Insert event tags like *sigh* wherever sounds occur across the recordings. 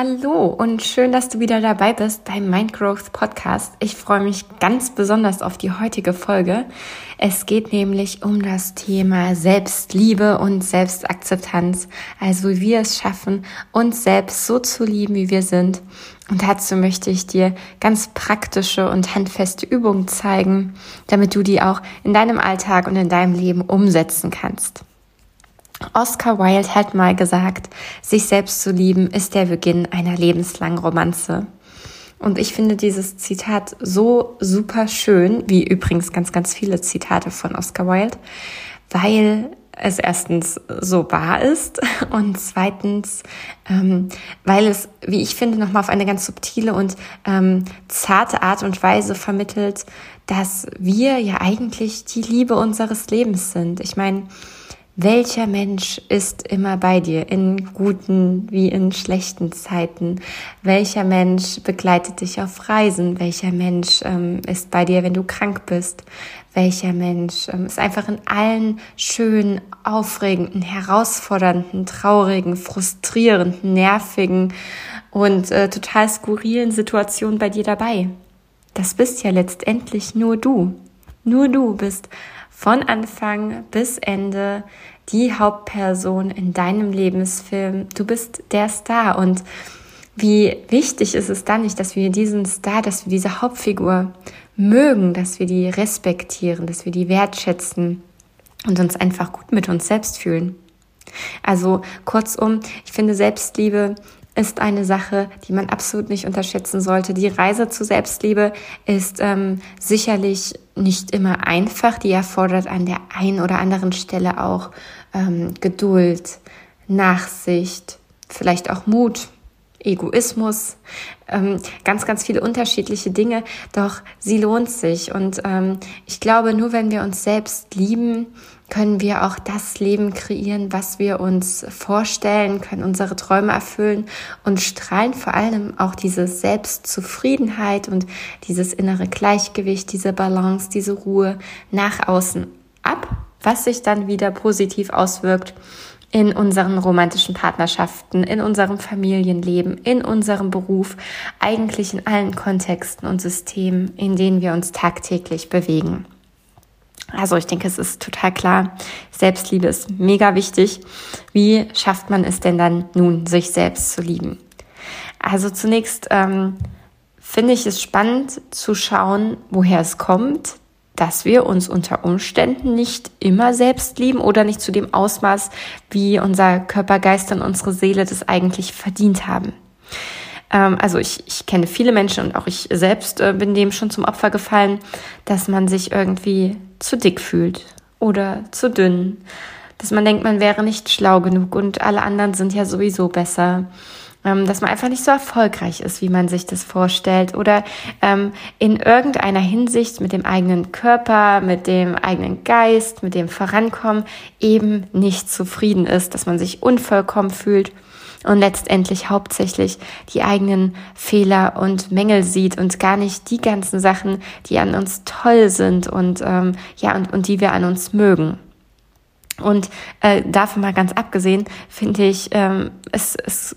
Hallo und schön, dass du wieder dabei bist beim Mindgrowth Podcast. Ich freue mich ganz besonders auf die heutige Folge. Es geht nämlich um das Thema Selbstliebe und Selbstakzeptanz, also wie wir es schaffen, uns selbst so zu lieben, wie wir sind. Und dazu möchte ich dir ganz praktische und handfeste Übungen zeigen, damit du die auch in deinem Alltag und in deinem Leben umsetzen kannst. Oscar Wilde hat mal gesagt, sich selbst zu lieben ist der Beginn einer lebenslangen Romanze. Und ich finde dieses Zitat so super schön, wie übrigens ganz, ganz viele Zitate von Oscar Wilde, weil es erstens so wahr ist *laughs* und zweitens, ähm, weil es, wie ich finde, nochmal auf eine ganz subtile und ähm, zarte Art und Weise vermittelt, dass wir ja eigentlich die Liebe unseres Lebens sind. Ich meine, welcher Mensch ist immer bei dir, in guten wie in schlechten Zeiten? Welcher Mensch begleitet dich auf Reisen? Welcher Mensch ähm, ist bei dir, wenn du krank bist? Welcher Mensch ähm, ist einfach in allen schönen, aufregenden, herausfordernden, traurigen, frustrierenden, nervigen und äh, total skurrilen Situationen bei dir dabei? Das bist ja letztendlich nur du. Nur du bist von Anfang bis Ende die Hauptperson in deinem Lebensfilm. Du bist der Star und wie wichtig ist es dann nicht, dass wir diesen Star, dass wir diese Hauptfigur mögen, dass wir die respektieren, dass wir die wertschätzen und uns einfach gut mit uns selbst fühlen. Also kurzum, ich finde Selbstliebe ist eine Sache, die man absolut nicht unterschätzen sollte. Die Reise zur Selbstliebe ist ähm, sicherlich nicht immer einfach. Die erfordert an der einen oder anderen Stelle auch ähm, Geduld, Nachsicht, vielleicht auch Mut, Egoismus, ähm, ganz, ganz viele unterschiedliche Dinge. Doch sie lohnt sich. Und ähm, ich glaube, nur wenn wir uns selbst lieben, können wir auch das Leben kreieren, was wir uns vorstellen, können unsere Träume erfüllen und strahlen vor allem auch diese Selbstzufriedenheit und dieses innere Gleichgewicht, diese Balance, diese Ruhe nach außen ab, was sich dann wieder positiv auswirkt in unseren romantischen Partnerschaften, in unserem Familienleben, in unserem Beruf, eigentlich in allen Kontexten und Systemen, in denen wir uns tagtäglich bewegen. Also ich denke, es ist total klar, Selbstliebe ist mega wichtig. Wie schafft man es denn dann nun, sich selbst zu lieben? Also zunächst ähm, finde ich es spannend zu schauen, woher es kommt, dass wir uns unter Umständen nicht immer selbst lieben oder nicht zu dem Ausmaß, wie unser Körper, Geist und unsere Seele das eigentlich verdient haben. Ähm, also ich, ich kenne viele Menschen und auch ich selbst äh, bin dem schon zum Opfer gefallen, dass man sich irgendwie zu dick fühlt oder zu dünn, dass man denkt, man wäre nicht schlau genug und alle anderen sind ja sowieso besser. Ähm, dass man einfach nicht so erfolgreich ist, wie man sich das vorstellt oder ähm, in irgendeiner Hinsicht mit dem eigenen Körper, mit dem eigenen Geist, mit dem Vorankommen eben nicht zufrieden ist, dass man sich unvollkommen fühlt und letztendlich hauptsächlich die eigenen Fehler und Mängel sieht und gar nicht die ganzen Sachen, die an uns toll sind und ähm, ja und, und die wir an uns mögen. Und äh, davon mal ganz abgesehen, finde ich, ähm, es, es,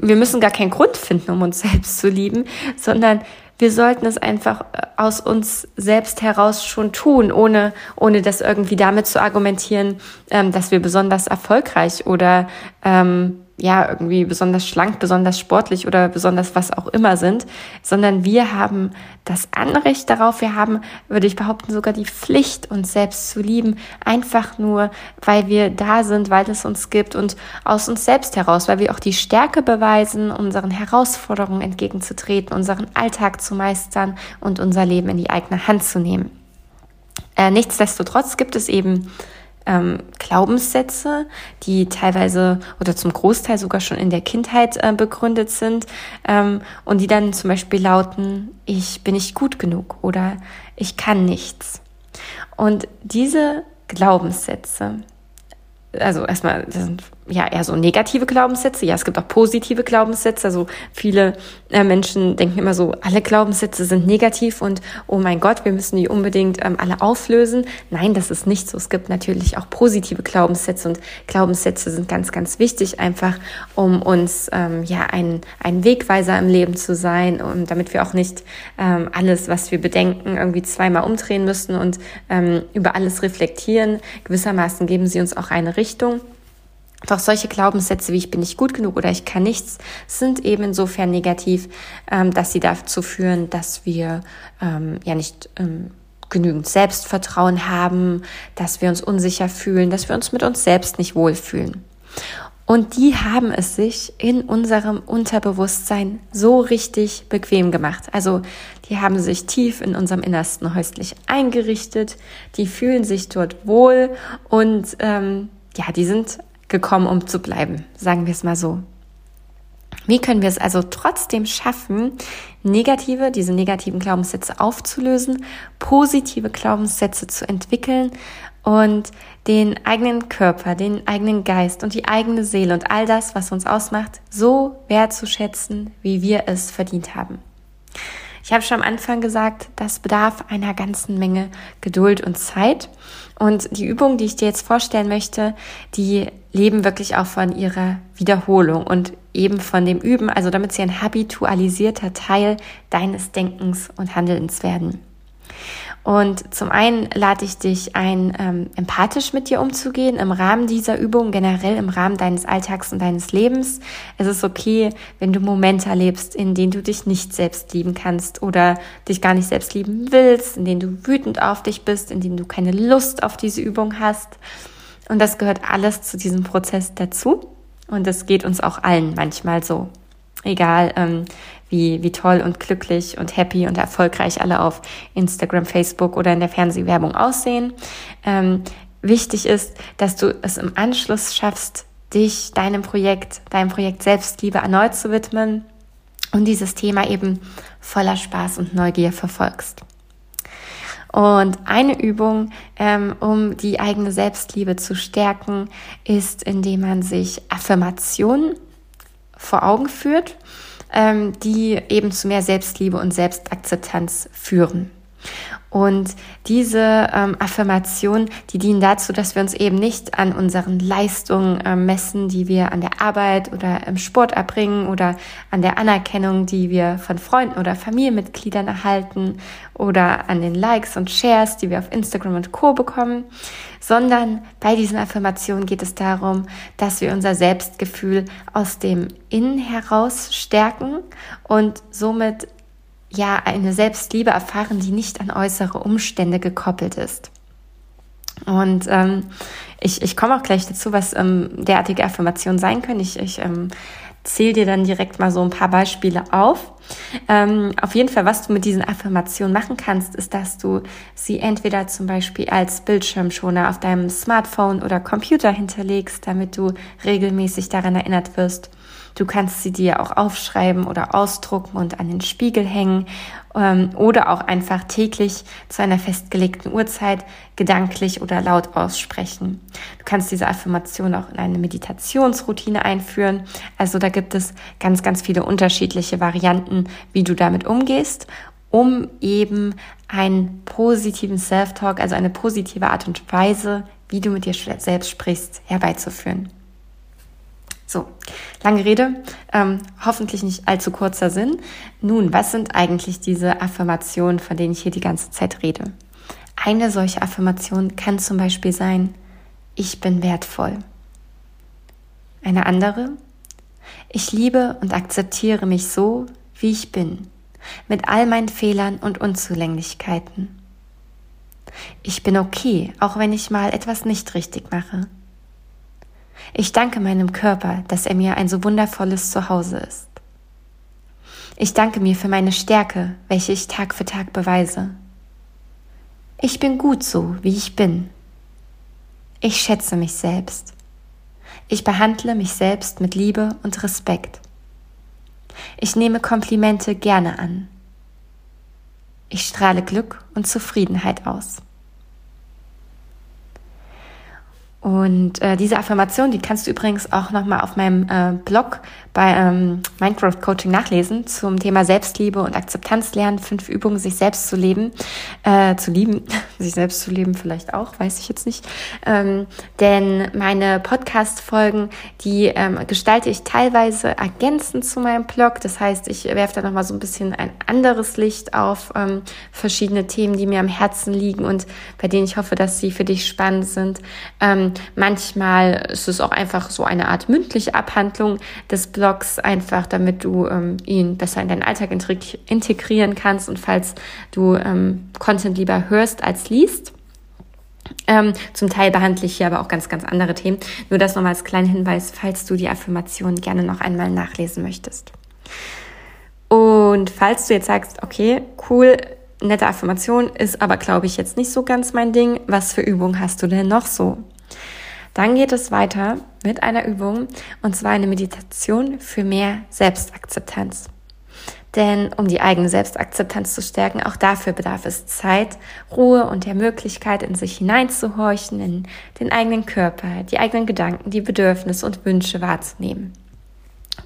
wir müssen gar keinen Grund finden, um uns *laughs* selbst zu lieben, sondern wir sollten es einfach äh, aus uns selbst heraus schon tun, ohne, ohne das irgendwie damit zu argumentieren, ähm, dass wir besonders erfolgreich oder ähm, ja, irgendwie besonders schlank, besonders sportlich oder besonders was auch immer sind, sondern wir haben das Anrecht darauf, wir haben, würde ich behaupten, sogar die Pflicht, uns selbst zu lieben, einfach nur, weil wir da sind, weil es uns gibt und aus uns selbst heraus, weil wir auch die Stärke beweisen, unseren Herausforderungen entgegenzutreten, unseren Alltag zu meistern und unser Leben in die eigene Hand zu nehmen. Äh, nichtsdestotrotz gibt es eben ähm, Glaubenssätze, die teilweise oder zum Großteil sogar schon in der Kindheit äh, begründet sind ähm, und die dann zum Beispiel lauten, ich bin nicht gut genug oder ich kann nichts. Und diese Glaubenssätze, also erstmal, das sind ja eher so negative Glaubenssätze. Ja, es gibt auch positive Glaubenssätze. Also viele äh, Menschen denken immer so, alle Glaubenssätze sind negativ und oh mein Gott, wir müssen die unbedingt ähm, alle auflösen. Nein, das ist nicht so. Es gibt natürlich auch positive Glaubenssätze und Glaubenssätze sind ganz, ganz wichtig, einfach um uns ähm, ja ein, ein Wegweiser im Leben zu sein und damit wir auch nicht ähm, alles, was wir bedenken, irgendwie zweimal umdrehen müssen und ähm, über alles reflektieren. Gewissermaßen geben sie uns auch eine Richtung. Doch solche Glaubenssätze wie ich bin nicht gut genug oder ich kann nichts sind eben insofern negativ, ähm, dass sie dazu führen, dass wir ähm, ja nicht ähm, genügend Selbstvertrauen haben, dass wir uns unsicher fühlen, dass wir uns mit uns selbst nicht wohlfühlen. Und die haben es sich in unserem Unterbewusstsein so richtig bequem gemacht. Also die haben sich tief in unserem Innersten häuslich eingerichtet, die fühlen sich dort wohl und ähm, ja, die sind gekommen, um zu bleiben, sagen wir es mal so. Wie können wir es also trotzdem schaffen, negative, diese negativen Glaubenssätze aufzulösen, positive Glaubenssätze zu entwickeln und den eigenen Körper, den eigenen Geist und die eigene Seele und all das, was uns ausmacht, so wertzuschätzen, wie wir es verdient haben? Ich habe schon am Anfang gesagt, das bedarf einer ganzen Menge Geduld und Zeit. Und die Übungen, die ich dir jetzt vorstellen möchte, die leben wirklich auch von ihrer Wiederholung und eben von dem Üben, also damit sie ein habitualisierter Teil deines Denkens und Handelns werden. Und zum einen lade ich dich ein, ähm, empathisch mit dir umzugehen im Rahmen dieser Übung, generell im Rahmen deines Alltags und deines Lebens. Es ist okay, wenn du Momente erlebst, in denen du dich nicht selbst lieben kannst oder dich gar nicht selbst lieben willst, in denen du wütend auf dich bist, in denen du keine Lust auf diese Übung hast. Und das gehört alles zu diesem Prozess dazu. Und das geht uns auch allen manchmal so. Egal, ähm, wie, wie toll und glücklich und happy und erfolgreich alle auf Instagram, Facebook oder in der Fernsehwerbung aussehen. Ähm, wichtig ist, dass du es im Anschluss schaffst, dich deinem Projekt, deinem Projekt Selbstliebe erneut zu widmen und dieses Thema eben voller Spaß und Neugier verfolgst. Und eine Übung, ähm, um die eigene Selbstliebe zu stärken, ist, indem man sich Affirmationen vor Augen führt ähm, die eben zu mehr Selbstliebe und Selbstakzeptanz führen. Und diese ähm, Affirmationen, die dienen dazu, dass wir uns eben nicht an unseren Leistungen äh, messen, die wir an der Arbeit oder im Sport erbringen oder an der Anerkennung, die wir von Freunden oder Familienmitgliedern erhalten oder an den Likes und Shares, die wir auf Instagram und Co. bekommen, sondern bei diesen Affirmationen geht es darum, dass wir unser Selbstgefühl aus dem Innen heraus stärken und somit ja eine Selbstliebe erfahren, die nicht an äußere Umstände gekoppelt ist. Und ähm, ich, ich komme auch gleich dazu, was ähm, derartige Affirmationen sein können. Ich, ich ähm, zähle dir dann direkt mal so ein paar Beispiele auf. Ähm, auf jeden Fall, was du mit diesen Affirmationen machen kannst, ist, dass du sie entweder zum Beispiel als Bildschirmschoner auf deinem Smartphone oder Computer hinterlegst, damit du regelmäßig daran erinnert wirst Du kannst sie dir auch aufschreiben oder ausdrucken und an den Spiegel hängen ähm, oder auch einfach täglich zu einer festgelegten Uhrzeit gedanklich oder laut aussprechen. Du kannst diese Affirmation auch in eine Meditationsroutine einführen. Also da gibt es ganz, ganz viele unterschiedliche Varianten, wie du damit umgehst um eben einen positiven Self-Talk, also eine positive Art und Weise, wie du mit dir selbst sprichst, herbeizuführen. So, lange Rede, ähm, hoffentlich nicht allzu kurzer Sinn. Nun, was sind eigentlich diese Affirmationen, von denen ich hier die ganze Zeit rede? Eine solche Affirmation kann zum Beispiel sein, ich bin wertvoll. Eine andere, ich liebe und akzeptiere mich so, wie ich bin, mit all meinen Fehlern und Unzulänglichkeiten. Ich bin okay, auch wenn ich mal etwas nicht richtig mache. Ich danke meinem Körper, dass er mir ein so wundervolles Zuhause ist. Ich danke mir für meine Stärke, welche ich Tag für Tag beweise. Ich bin gut so, wie ich bin. Ich schätze mich selbst. Ich behandle mich selbst mit Liebe und Respekt. Ich nehme Komplimente gerne an. Ich strahle Glück und Zufriedenheit aus. Und äh, diese Affirmation, die kannst du übrigens auch nochmal auf meinem äh, Blog bei ähm, Minecraft Coaching nachlesen zum Thema Selbstliebe und Akzeptanz lernen, fünf Übungen, sich selbst zu leben, äh, zu lieben, *laughs* sich selbst zu leben vielleicht auch, weiß ich jetzt nicht. Ähm, denn meine Podcast-Folgen, die ähm, gestalte ich teilweise ergänzend zu meinem Blog. Das heißt, ich werfe da nochmal so ein bisschen ein anderes Licht auf ähm, verschiedene Themen, die mir am Herzen liegen und bei denen ich hoffe, dass sie für dich spannend sind. Ähm, manchmal ist es auch einfach so eine Art mündliche Abhandlung des Blogs einfach, damit du ähm, ihn besser in deinen Alltag integrieren kannst und falls du ähm, Content lieber hörst als liest. Ähm, zum Teil behandle ich hier aber auch ganz, ganz andere Themen. Nur das nochmal als kleinen Hinweis, falls du die Affirmation gerne noch einmal nachlesen möchtest. Und falls du jetzt sagst, okay, cool, nette Affirmation, ist aber, glaube ich, jetzt nicht so ganz mein Ding, was für Übungen hast du denn noch so? Dann geht es weiter mit einer Übung und zwar eine Meditation für mehr Selbstakzeptanz. Denn um die eigene Selbstakzeptanz zu stärken, auch dafür bedarf es Zeit, Ruhe und der Möglichkeit, in sich hineinzuhorchen, in den eigenen Körper, die eigenen Gedanken, die Bedürfnisse und Wünsche wahrzunehmen.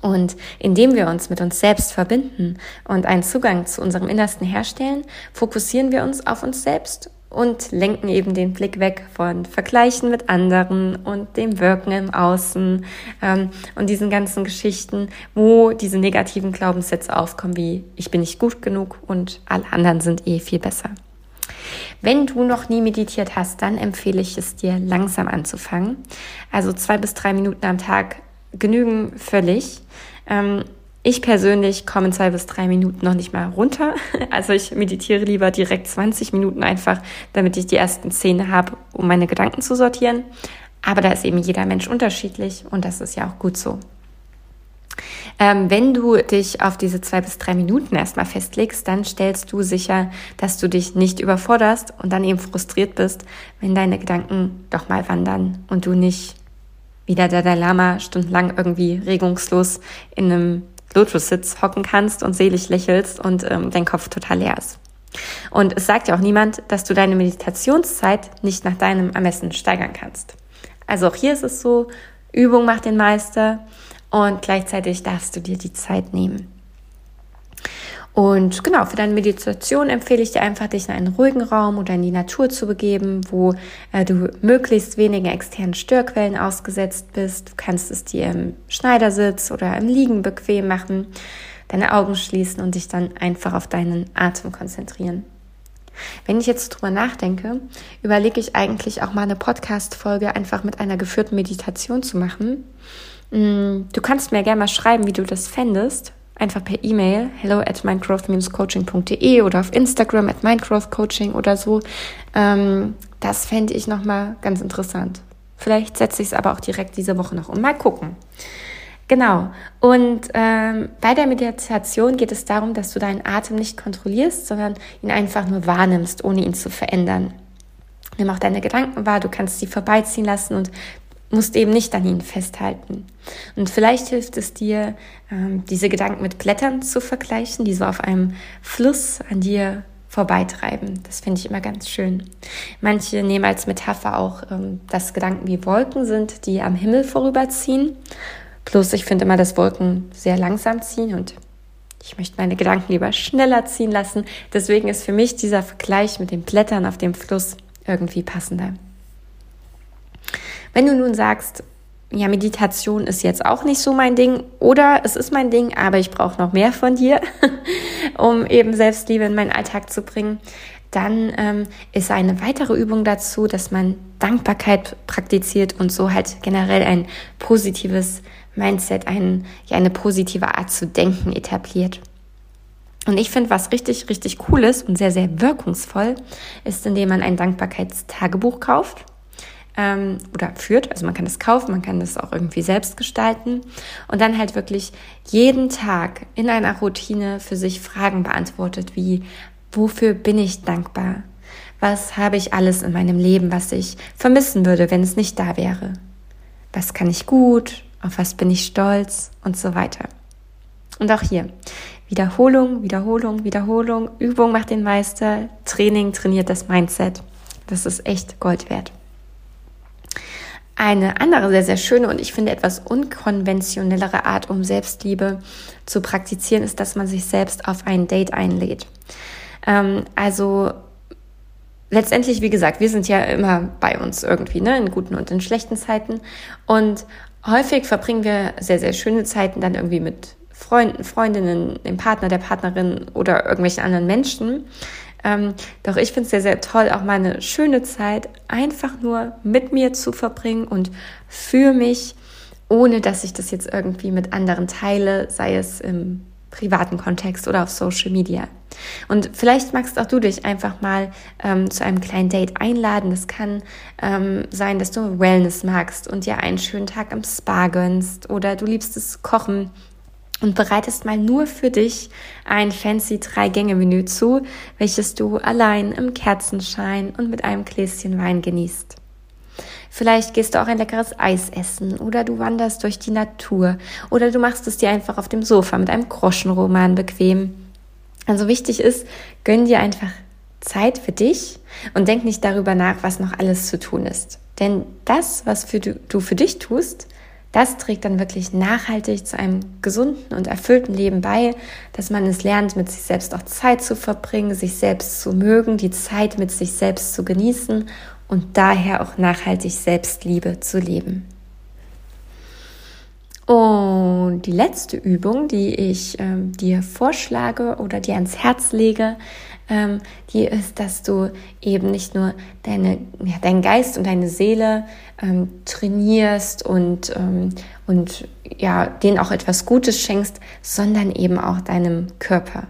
Und indem wir uns mit uns selbst verbinden und einen Zugang zu unserem Innersten herstellen, fokussieren wir uns auf uns selbst und lenken eben den Blick weg von Vergleichen mit anderen und dem Wirken im Außen ähm, und diesen ganzen Geschichten, wo diese negativen Glaubenssätze aufkommen, wie ich bin nicht gut genug und alle anderen sind eh viel besser. Wenn du noch nie meditiert hast, dann empfehle ich es dir langsam anzufangen. Also zwei bis drei Minuten am Tag genügen völlig. Ähm, ich persönlich komme in zwei bis drei Minuten noch nicht mal runter. *laughs* Also ich meditiere lieber direkt 20 Minuten einfach, damit ich die ersten Szene habe, um meine Gedanken zu sortieren. Aber da ist eben jeder Mensch unterschiedlich und das ist ja auch gut so. Ähm, wenn du dich auf diese zwei bis drei Minuten erstmal festlegst, dann stellst du sicher, dass du dich nicht überforderst und dann eben frustriert bist, wenn deine Gedanken doch mal wandern und du nicht wieder der Dalai Lama stundenlang irgendwie regungslos in einem Lotus-Sitz hocken kannst und selig lächelst und ähm, dein Kopf total leer ist. Und es sagt ja auch niemand, dass du deine Meditationszeit nicht nach deinem Ermessen steigern kannst. Also auch hier ist es so, Übung macht den Meister und gleichzeitig darfst du dir die Zeit nehmen. Und genau, für deine Meditation empfehle ich dir einfach, dich in einen ruhigen Raum oder in die Natur zu begeben, wo äh, du möglichst wenigen externen Störquellen ausgesetzt bist. Du kannst es dir im Schneidersitz oder im Liegen bequem machen, deine Augen schließen und dich dann einfach auf deinen Atem konzentrieren. Wenn ich jetzt drüber nachdenke, überlege ich eigentlich auch mal eine Podcast-Folge einfach mit einer geführten Meditation zu machen. Mm, du kannst mir gerne mal schreiben, wie du das fändest einfach per E-Mail hello at mindgrowth-coaching.de oder auf Instagram at mindgrowthcoaching oder so. Ähm, das fände ich nochmal ganz interessant. Vielleicht setze ich es aber auch direkt diese Woche noch um. Mal gucken. Genau. Und ähm, bei der Meditation geht es darum, dass du deinen Atem nicht kontrollierst, sondern ihn einfach nur wahrnimmst, ohne ihn zu verändern. Nimm auch deine Gedanken wahr, du kannst sie vorbeiziehen lassen und musst eben nicht an ihnen festhalten. Und vielleicht hilft es dir, ähm, diese Gedanken mit Blättern zu vergleichen, die so auf einem Fluss an dir vorbeitreiben. Das finde ich immer ganz schön. Manche nehmen als Metapher auch, ähm, dass Gedanken wie Wolken sind, die am Himmel vorüberziehen. Bloß ich finde immer, dass Wolken sehr langsam ziehen und ich möchte meine Gedanken lieber schneller ziehen lassen. Deswegen ist für mich dieser Vergleich mit den Blättern auf dem Fluss irgendwie passender. Wenn du nun sagst, ja, Meditation ist jetzt auch nicht so mein Ding oder es ist mein Ding, aber ich brauche noch mehr von dir, *laughs* um eben Selbstliebe in meinen Alltag zu bringen, dann ähm, ist eine weitere Übung dazu, dass man Dankbarkeit praktiziert und so halt generell ein positives Mindset, ein, ja, eine positive Art zu denken etabliert. Und ich finde, was richtig, richtig cool ist und sehr, sehr wirkungsvoll, ist, indem man ein Dankbarkeitstagebuch kauft ähm, oder führt. Also man kann das kaufen, man kann das auch irgendwie selbst gestalten und dann halt wirklich jeden Tag in einer Routine für sich Fragen beantwortet, wie wofür bin ich dankbar? Was habe ich alles in meinem Leben, was ich vermissen würde, wenn es nicht da wäre? Was kann ich gut? Auf was bin ich stolz? Und so weiter. Und auch hier. Wiederholung, Wiederholung, Wiederholung. Übung macht den Meister. Training trainiert das Mindset. Das ist echt Gold wert. Eine andere sehr, sehr schöne und ich finde etwas unkonventionellere Art, um Selbstliebe zu praktizieren, ist, dass man sich selbst auf ein Date einlädt. Ähm, also letztendlich, wie gesagt, wir sind ja immer bei uns irgendwie, ne, in guten und in schlechten Zeiten. Und häufig verbringen wir sehr, sehr schöne Zeiten dann irgendwie mit Freunden, Freundinnen, dem Partner, der Partnerin oder irgendwelchen anderen Menschen. Ähm, doch ich finde es sehr, sehr toll, auch mal eine schöne Zeit einfach nur mit mir zu verbringen und für mich, ohne dass ich das jetzt irgendwie mit anderen teile, sei es im privaten Kontext oder auf Social Media. Und vielleicht magst auch du dich einfach mal ähm, zu einem kleinen Date einladen. Das kann ähm, sein, dass du Wellness magst und dir einen schönen Tag am Spa gönnst oder du liebst es Kochen und bereitest mal nur für dich ein fancy Drei-Gänge-Menü zu, welches du allein im Kerzenschein und mit einem Gläschen Wein genießt. Vielleicht gehst du auch ein leckeres Eis essen oder du wanderst durch die Natur oder du machst es dir einfach auf dem Sofa mit einem Groschenroman bequem. Also wichtig ist, gönn dir einfach Zeit für dich und denk nicht darüber nach, was noch alles zu tun ist. Denn das, was für du, du für dich tust, das trägt dann wirklich nachhaltig zu einem gesunden und erfüllten Leben bei, dass man es lernt, mit sich selbst auch Zeit zu verbringen, sich selbst zu mögen, die Zeit mit sich selbst zu genießen und daher auch nachhaltig Selbstliebe zu leben. Und die letzte Übung, die ich ähm, dir vorschlage oder dir ans Herz lege, ähm, die ist, dass du eben nicht nur deine, ja, deinen Geist und deine Seele ähm, trainierst und, ähm, und ja, denen auch etwas Gutes schenkst, sondern eben auch deinem Körper.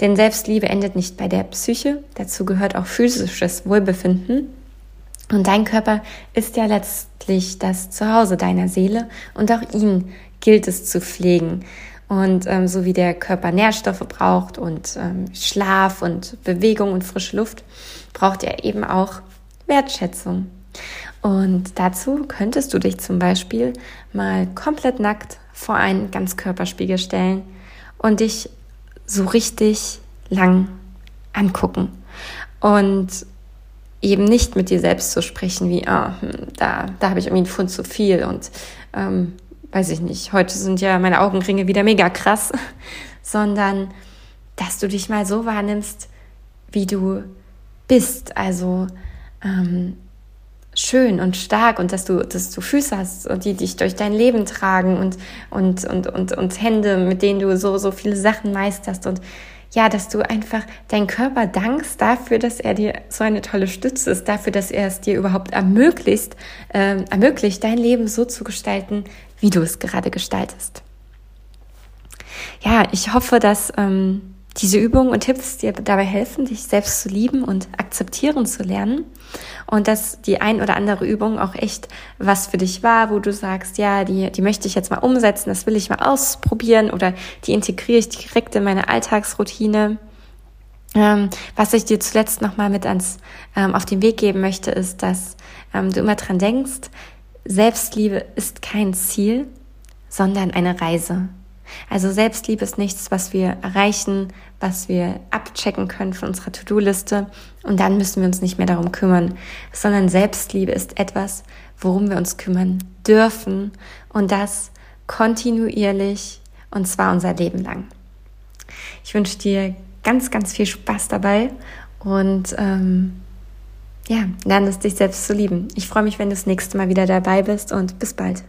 Denn Selbstliebe endet nicht bei der Psyche, dazu gehört auch physisches Wohlbefinden. Und dein Körper ist ja letztlich das Zuhause deiner Seele und auch ihn gilt es zu pflegen. Und ähm, so wie der Körper Nährstoffe braucht und ähm, Schlaf und Bewegung und frische Luft, braucht er eben auch Wertschätzung. Und dazu könntest du dich zum Beispiel mal komplett nackt vor einen Ganzkörperspiegel stellen und dich so richtig lang angucken. Und eben nicht mit dir selbst zu sprechen, wie, ah, hm, da, da habe ich irgendwie einen Pfund zu viel und ähm, weiß ich nicht, heute sind ja meine Augenringe wieder mega krass, *laughs* sondern dass du dich mal so wahrnimmst, wie du bist, also ähm, schön und stark und dass du, dass du Füße hast, die dich durch dein Leben tragen und, und, und, und, und Hände, mit denen du so, so viele Sachen meisterst und ja, dass du einfach deinen Körper dankst dafür, dass er dir so eine tolle Stütze ist, dafür, dass er es dir überhaupt ermöglicht, äh, ermöglicht, dein Leben so zu gestalten, wie du es gerade gestaltest. Ja, ich hoffe, dass ähm, diese Übungen und Tipps dir dabei helfen, dich selbst zu lieben und akzeptieren zu lernen. Und dass die ein oder andere Übung auch echt was für dich war, wo du sagst, ja, die, die möchte ich jetzt mal umsetzen, das will ich mal ausprobieren oder die integriere ich direkt in meine Alltagsroutine. Ähm, was ich dir zuletzt nochmal mit ans, ähm, auf den Weg geben möchte, ist, dass ähm, du immer dran denkst, Selbstliebe ist kein Ziel, sondern eine Reise. Also Selbstliebe ist nichts, was wir erreichen, was wir abchecken können von unserer To-Do-Liste und dann müssen wir uns nicht mehr darum kümmern, sondern Selbstliebe ist etwas, worum wir uns kümmern dürfen und das kontinuierlich und zwar unser Leben lang. Ich wünsche dir ganz, ganz viel Spaß dabei und ähm, ja, lerne es dich selbst zu lieben. Ich freue mich, wenn du das nächste Mal wieder dabei bist und bis bald.